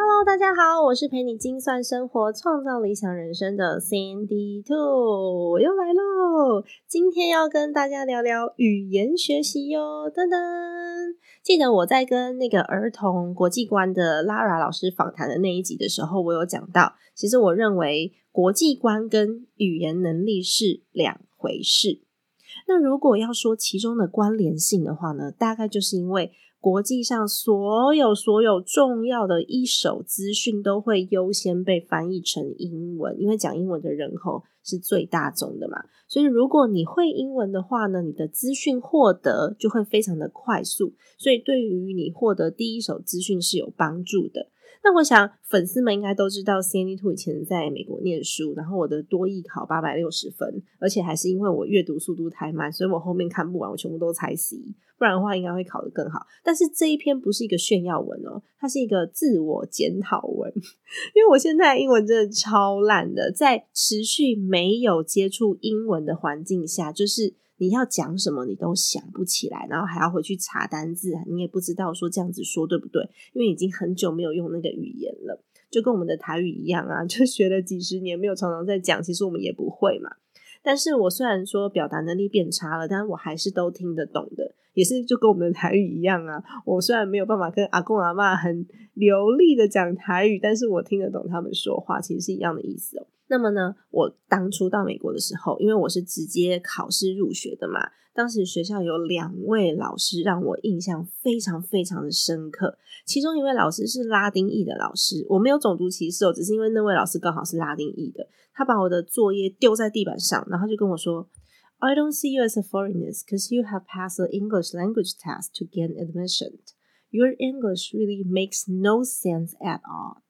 Hello，大家好，我是陪你精算生活、创造理想人生的 Sandy Two，我又来喽！今天要跟大家聊聊语言学习哟，噔噔。记得我在跟那个儿童国际观的 Lara 老师访谈的那一集的时候，我有讲到，其实我认为国际观跟语言能力是两回事。那如果要说其中的关联性的话呢，大概就是因为。国际上所有所有重要的一手资讯都会优先被翻译成英文，因为讲英文的人口是最大众的嘛。所以如果你会英文的话呢，你的资讯获得就会非常的快速，所以对于你获得第一手资讯是有帮助的。那我想粉丝们应该都知道，Candy Two 以前在美国念书，然后我的多艺考八百六十分，而且还是因为我阅读速度太慢，所以我后面看不完，我全部都猜 C，不然的话应该会考得更好。但是这一篇不是一个炫耀文哦，它是一个自我检讨文，因为我现在英文真的超烂的，在持续没有接触英文的环境下，就是。你要讲什么，你都想不起来，然后还要回去查单字，你也不知道说这样子说对不对，因为已经很久没有用那个语言了，就跟我们的台语一样啊，就学了几十年，没有常常在讲，其实我们也不会嘛。但是我虽然说表达能力变差了，但是我还是都听得懂的，也是就跟我们的台语一样啊。我虽然没有办法跟阿公阿妈很流利的讲台语，但是我听得懂他们说话，其实是一样的意思哦。那么呢，我当初到美国的时候，因为我是直接考试入学的嘛，当时学校有两位老师让我印象非常非常的深刻。其中一位老师是拉丁裔的老师，我没有种族歧视哦，只是因为那位老师刚好是拉丁裔的。他把我的作业丢在地板上，然后就跟我说：“I don't see you as a foreigner because you have passed the English language test to gain admission. Your English really makes no sense at all.”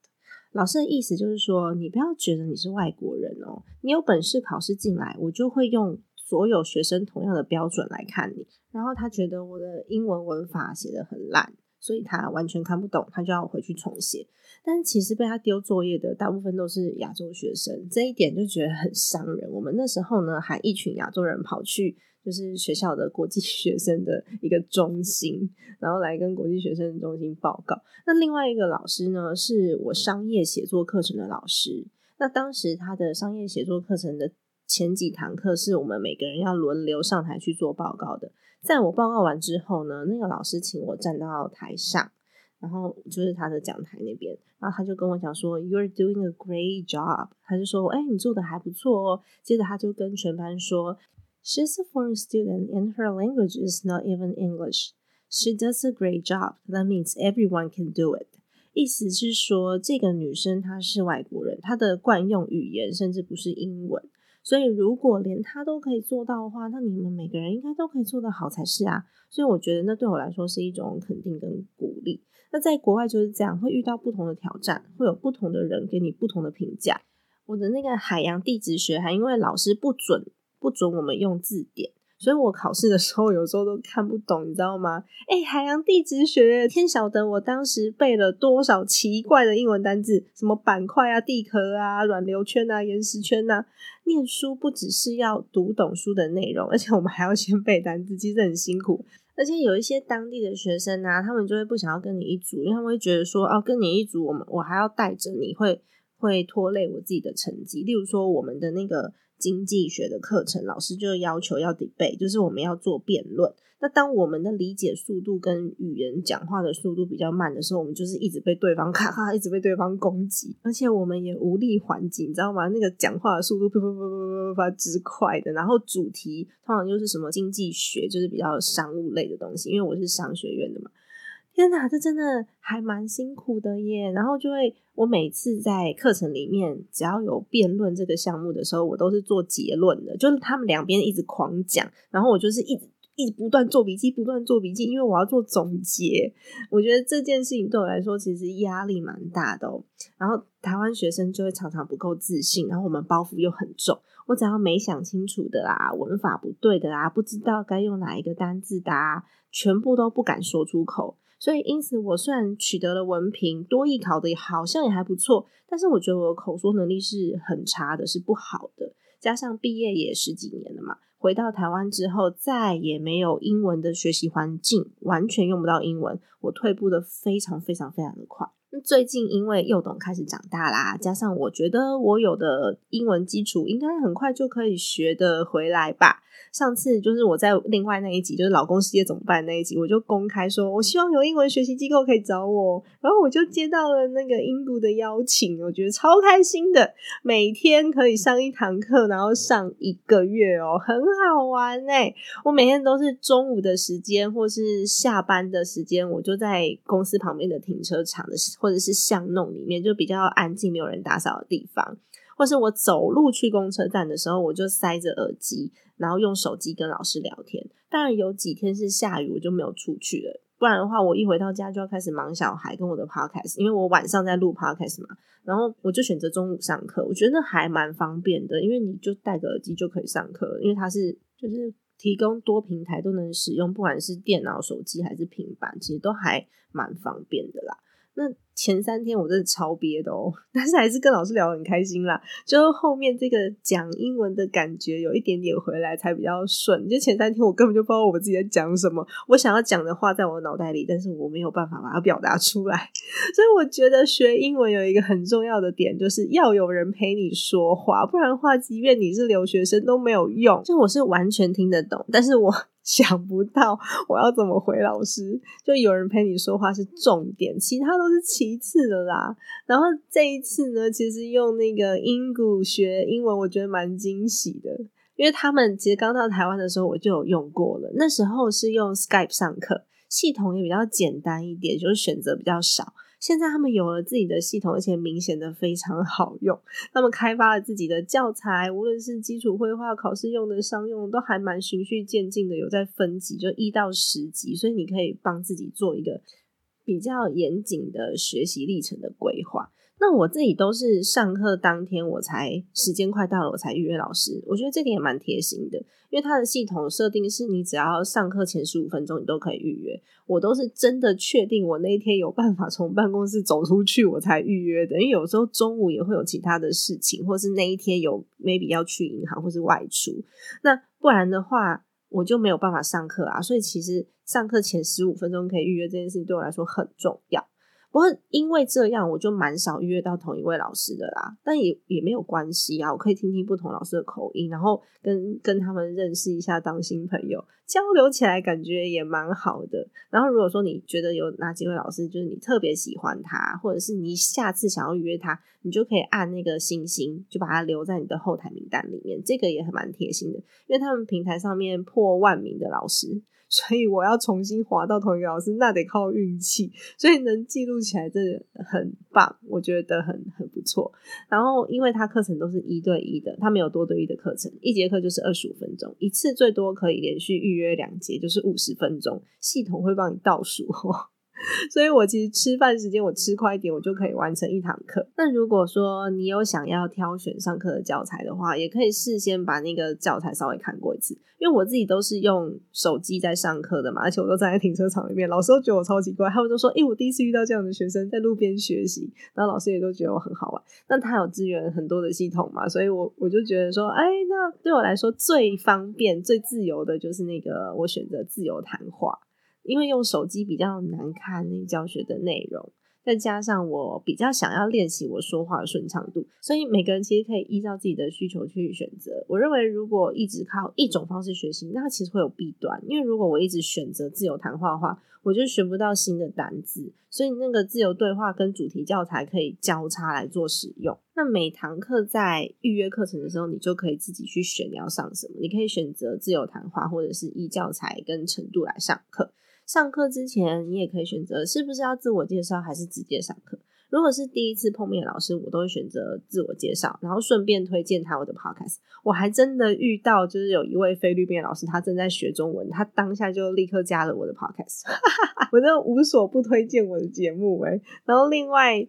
老师的意思就是说，你不要觉得你是外国人哦，你有本事考试进来，我就会用所有学生同样的标准来看你。然后他觉得我的英文文法写的很烂，所以他完全看不懂，他就要回去重写。但其实被他丢作业的大部分都是亚洲学生，这一点就觉得很伤人。我们那时候呢，还一群亚洲人跑去。就是学校的国际 学生的一个中心，然后来跟国际学生中心报告。那另外一个老师呢，是我商业写作课程的老师。那当时他的商业写作课程的前几堂课，是我们每个人要轮流上台去做报告的。在我报告完之后呢，那个老师请我站到台上，然后就是他的讲台那边，然后他就跟我讲说：“You're doing a great job。”他就说：“哎，你做的还不错哦。”接着他就跟全班说。She's a foreign student and her language is not even English. She does a great job. That means everyone can do it. 意思是说，这个女生她是外国人，她的惯用语言甚至不是英文。所以，如果连她都可以做到的话，那你们每个人应该都可以做得好才是啊。所以，我觉得那对我来说是一种肯定跟鼓励。那在国外就是这样，会遇到不同的挑战，会有不同的人给你不同的评价。我的那个海洋地质学还因为老师不准。不准我们用字典，所以我考试的时候有时候都看不懂，你知道吗？哎，海洋地质学，天晓得我当时背了多少奇怪的英文单字，什么板块啊、地壳啊、软流圈啊、岩石圈啊。念书不只是要读懂书的内容，而且我们还要先背单字，其实很辛苦。而且有一些当地的学生啊，他们就会不想要跟你一组，因为他们会觉得说，哦，跟你一组，我们我还要带着你会会拖累我自己的成绩。例如说，我们的那个。经济学的课程，老师就要求要 debate，就是我们要做辩论。那当我们的理解速度跟语言讲话的速度比较慢的时候，我们就是一直被对方咔咔，一直被对方攻击，而且我们也无力还击，你知道吗？那个讲话的速度啪啪啪啪啪啪之快的，然后主题通常就是什么经济学，就是比较商务类的东西，因为我是商学院的嘛。天哪，这真的还蛮辛苦的耶！然后就会，我每次在课程里面，只要有辩论这个项目的时候，我都是做结论的，就是他们两边一直狂讲，然后我就是一直。一直不断做笔记，不断做笔记，因为我要做总结。我觉得这件事情对我来说其实压力蛮大的哦。然后台湾学生就会常常不够自信，然后我们包袱又很重。我只要没想清楚的啦，文法不对的啦，不知道该用哪一个单字的，全部都不敢说出口。所以因此，我虽然取得了文凭，多艺考的好像也还不错，但是我觉得我的口说能力是很差的，是不好的。加上毕业也十几年了嘛，回到台湾之后，再也没有英文的学习环境，完全用不到英文，我退步的非常非常非常的快。最近因为幼董开始长大啦，加上我觉得我有的英文基础应该很快就可以学得回来吧。上次就是我在另外那一集，就是老公失业怎么办那一集，我就公开说，我希望有英文学习机构可以找我，然后我就接到了那个印度的邀请，我觉得超开心的，每天可以上一堂课，然后上一个月哦，很好玩哎！我每天都是中午的时间或是下班的时间，我就在公司旁边的停车场的时或者是巷弄里面，就比较安静、没有人打扫的地方。或是我走路去公车站的时候，我就塞着耳机，然后用手机跟老师聊天。当然有几天是下雨，我就没有出去了。不然的话，我一回到家就要开始忙小孩跟我的 podcast，因为我晚上在录 podcast 嘛。然后我就选择中午上课，我觉得还蛮方便的，因为你就戴个耳机就可以上课，因为它是就是提供多平台都能使用，不管是电脑、手机还是平板，其实都还蛮方便的啦。那前三天我真的超憋的哦，但是还是跟老师聊得很开心啦。就后面这个讲英文的感觉有一点点回来才比较顺。就前三天我根本就不知道我自己在讲什么，我想要讲的话在我脑袋里，但是我没有办法把它表达出来。所以我觉得学英文有一个很重要的点，就是要有人陪你说话，不然的话，即便你是留学生都没有用。就我是完全听得懂，但是我。想不到我要怎么回老师，就有人陪你说话是重点，其他都是其次的啦。然后这一次呢，其实用那个英谷学英文，我觉得蛮惊喜的，因为他们其实刚到台湾的时候我就有用过了，那时候是用 Skype 上课，系统也比较简单一点，就是选择比较少。现在他们有了自己的系统，而且明显的非常好用。他们开发了自己的教材，无论是基础绘画、考试用的、商用，都还蛮循序渐进的，有在分级，就一到十级，所以你可以帮自己做一个比较严谨的学习历程的规划。那我自己都是上课当天我才时间快到了我才预约老师，我觉得这点也蛮贴心的，因为它的系统设定是你只要上课前十五分钟你都可以预约，我都是真的确定我那一天有办法从办公室走出去我才预约的，因为有时候中午也会有其他的事情，或是那一天有 maybe 要去银行或是外出，那不然的话我就没有办法上课啊，所以其实上课前十五分钟可以预约这件事情对我来说很重要。不过因为这样，我就蛮少预约到同一位老师的啦。但也也没有关系啊，我可以听听不同老师的口音，然后跟跟他们认识一下，当新朋友交流起来，感觉也蛮好的。然后如果说你觉得有哪几位老师，就是你特别喜欢他，或者是你下次想要约他，你就可以按那个星星，就把它留在你的后台名单里面。这个也很蛮贴心的，因为他们平台上面破万名的老师。所以我要重新滑到同一个老师，那得靠运气。所以能记录起来，真的很棒，我觉得很很不错。然后，因为他课程都是一对一的，他没有多对一的课程，一节课就是二十五分钟，一次最多可以连续预约两节，就是五十分钟。系统会帮你倒数。所以，我其实吃饭时间我吃快一点，我就可以完成一堂课。那如果说你有想要挑选上课的教材的话，也可以事先把那个教材稍微看过一次。因为我自己都是用手机在上课的嘛，而且我都站在停车场里面，老师都觉得我超奇怪，他们都说：“诶，我第一次遇到这样的学生在路边学习。”然后老师也都觉得我很好玩。那他有支援很多的系统嘛，所以我我就觉得说：“哎，那对我来说最方便、最自由的就是那个我选择自由谈话。”因为用手机比较难看那教学的内容，再加上我比较想要练习我说话的顺畅度，所以每个人其实可以依照自己的需求去选择。我认为如果一直靠一种方式学习，那其实会有弊端。因为如果我一直选择自由谈话的话，我就学不到新的单字。所以那个自由对话跟主题教材可以交叉来做使用。那每堂课在预约课程的时候，你就可以自己去选你要上什么。你可以选择自由谈话，或者是依教材跟程度来上课。上课之前，你也可以选择是不是要自我介绍，还是直接上课。如果是第一次碰面的老师，我都会选择自我介绍，然后顺便推荐他我的 podcast。我还真的遇到，就是有一位菲律宾老师，他正在学中文，他当下就立刻加了我的 podcast。我真的无所不推荐我的节目哎。然后另外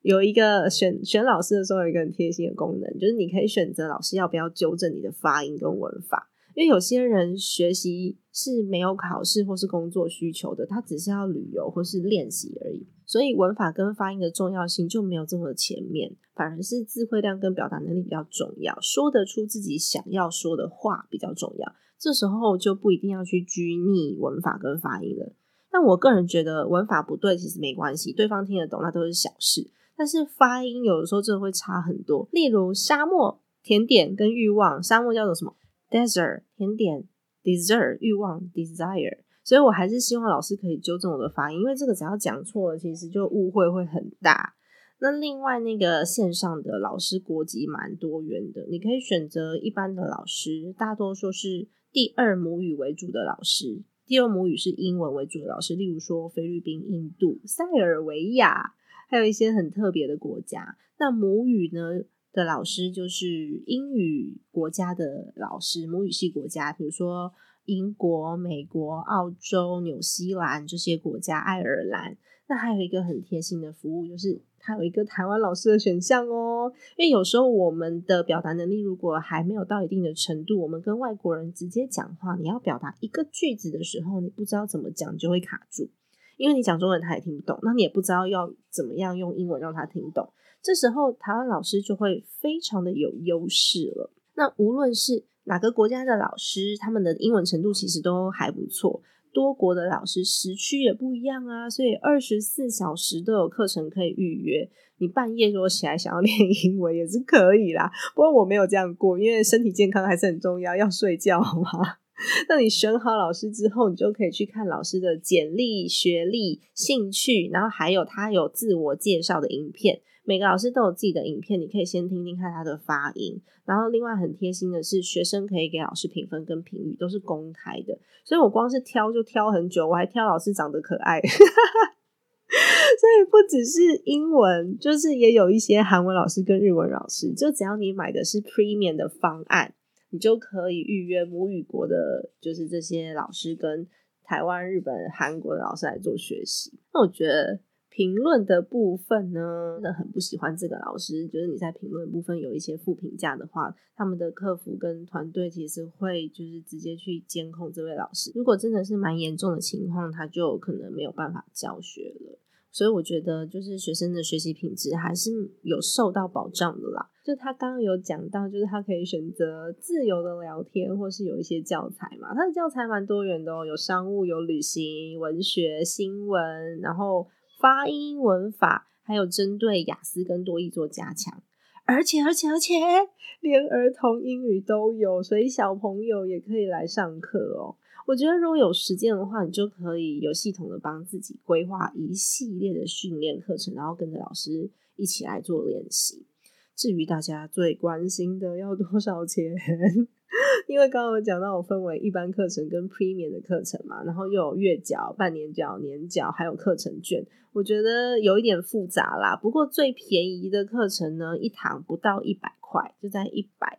有一个选选老师的时候，有一个很贴心的功能，就是你可以选择老师要不要纠正你的发音跟文法。因为有些人学习是没有考试或是工作需求的，他只是要旅游或是练习而已，所以文法跟发音的重要性就没有这么前面，反而是智慧量跟表达能力比较重要，说得出自己想要说的话比较重要。这时候就不一定要去拘泥文法跟发音了。但我个人觉得文法不对其实没关系，对方听得懂那都是小事。但是发音有的时候真的会差很多，例如沙漠、甜点跟欲望，沙漠叫做什么？desert 甜点，desire 欲望，desire，所以我还是希望老师可以纠正我的发音，因为这个只要讲错了，其实就误会会很大。那另外那个线上的老师国籍蛮多元的，你可以选择一般的老师，大多数是第二母语为主的老师，第二母语是英文为主的老师，例如说菲律宾、印度、塞尔维亚，还有一些很特别的国家。那母语呢？的老师就是英语国家的老师，母语系国家，比如说英国、美国、澳洲、纽西兰这些国家，爱尔兰。那还有一个很贴心的服务，就是它有一个台湾老师的选项哦。因为有时候我们的表达能力如果还没有到一定的程度，我们跟外国人直接讲话，你要表达一个句子的时候，你不知道怎么讲，就会卡住。因为你讲中文他也听不懂，那你也不知道要怎么样用英文让他听懂。这时候台湾老师就会非常的有优势了。那无论是哪个国家的老师，他们的英文程度其实都还不错。多国的老师时区也不一样啊，所以二十四小时都有课程可以预约。你半夜如果起来想要练英文也是可以啦。不过我没有这样过，因为身体健康还是很重要，要睡觉嘛。那你选好老师之后，你就可以去看老师的简历、学历、兴趣，然后还有他有自我介绍的影片。每个老师都有自己的影片，你可以先听听看他的发音。然后，另外很贴心的是，学生可以给老师评分跟评语，都是公开的。所以我光是挑就挑很久，我还挑老师长得可爱。所以不只是英文，就是也有一些韩文老师跟日文老师。就只要你买的是 Premium 的方案，你就可以预约母语国的，就是这些老师跟台湾、日本、韩国的老师来做学习。那我觉得。评论的部分呢，真的很不喜欢这个老师。就是你在评论部分有一些负评价的话，他们的客服跟团队其实会就是直接去监控这位老师。如果真的是蛮严重的情况，他就可能没有办法教学了。所以我觉得，就是学生的学习品质还是有受到保障的啦。就他刚刚有讲到，就是他可以选择自由的聊天，或是有一些教材嘛。他的教材蛮多元的哦，有商务、有旅行、文学、新闻，然后。发音、文法，还有针对雅思跟多义做加强，而且而且而且连儿童英语都有，所以小朋友也可以来上课哦。我觉得如果有时间的话，你就可以有系统的帮自己规划一系列的训练课程，然后跟着老师一起来做练习。至于大家最关心的要多少钱？因为刚刚有讲到，我分为一般课程跟 Premium 的课程嘛，然后又有月缴、半年缴、年缴，还有课程券，我觉得有一点复杂啦。不过最便宜的课程呢，一堂不到一百块，就在一百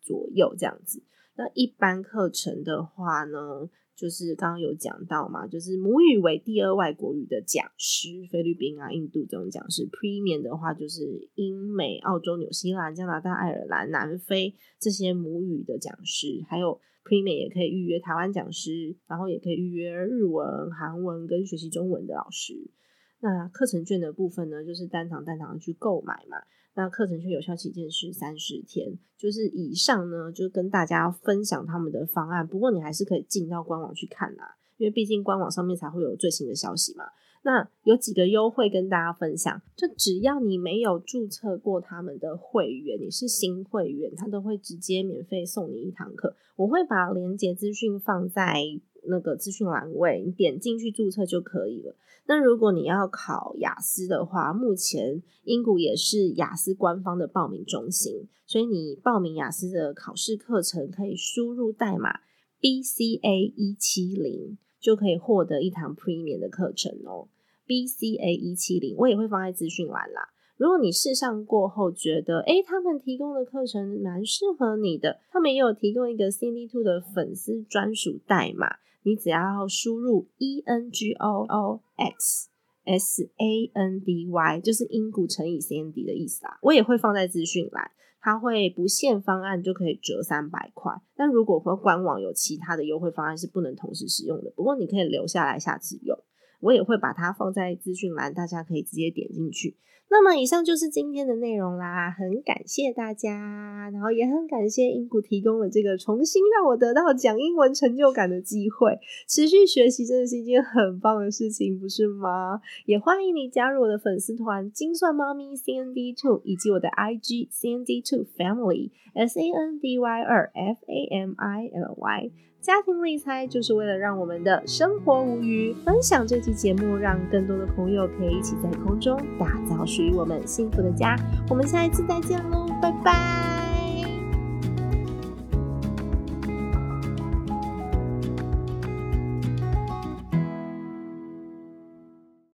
左右这样子。那一般课程的话呢？就是刚刚有讲到嘛，就是母语为第二外国语的讲师，菲律宾啊、印度这种讲师，Premium 的话就是英美、澳洲、纽西兰、加拿大、爱尔兰、南非这些母语的讲师，还有 Premium 也可以预约台湾讲师，然后也可以预约日文、韩文跟学习中文的老师。那课程券的部分呢，就是单堂单堂去购买嘛。那课程券有效期间是三十天，就是以上呢，就跟大家分享他们的方案。不过你还是可以进到官网去看啦，因为毕竟官网上面才会有最新的消息嘛。那有几个优惠跟大家分享，就只要你没有注册过他们的会员，你是新会员，他都会直接免费送你一堂课。我会把连接资讯放在那个资讯栏位，你点进去注册就可以了。那如果你要考雅思的话，目前英谷也是雅思官方的报名中心，所以你报名雅思的考试课程，可以输入代码 B C A 一七零，就可以获得一堂 Premium 的课程哦。B C A 一七零，我也会放在资讯栏啦。如果你试上过后觉得，诶，他们提供的课程蛮适合你的，他们也有提供一个 C D Two 的粉丝专属代码，你只要输入 E N G O O X S A N D Y，就是英股乘以 CND 的意思啦。我也会放在资讯栏。它会不限方案就可以折三百块，但如果说官网有其他的优惠方案是不能同时使用的。不过你可以留下来下次用，我也会把它放在资讯栏，大家可以直接点进去。那么以上就是今天的内容啦，很感谢大家，然后也很感谢英谷提供了这个重新让我得到讲英文成就感的机会。持续学习真的是一件很棒的事情，不是吗？也欢迎你加入我的粉丝团“精算猫咪 C N D Two” 以及我的 I G C N D Two Family S A N D Y 二 F A M I L Y。家庭理财就是为了让我们的生活无余。分享这期节目，让更多的朋友可以一起在空中打造属于我们幸福的家。我们下一次再见喽，拜拜。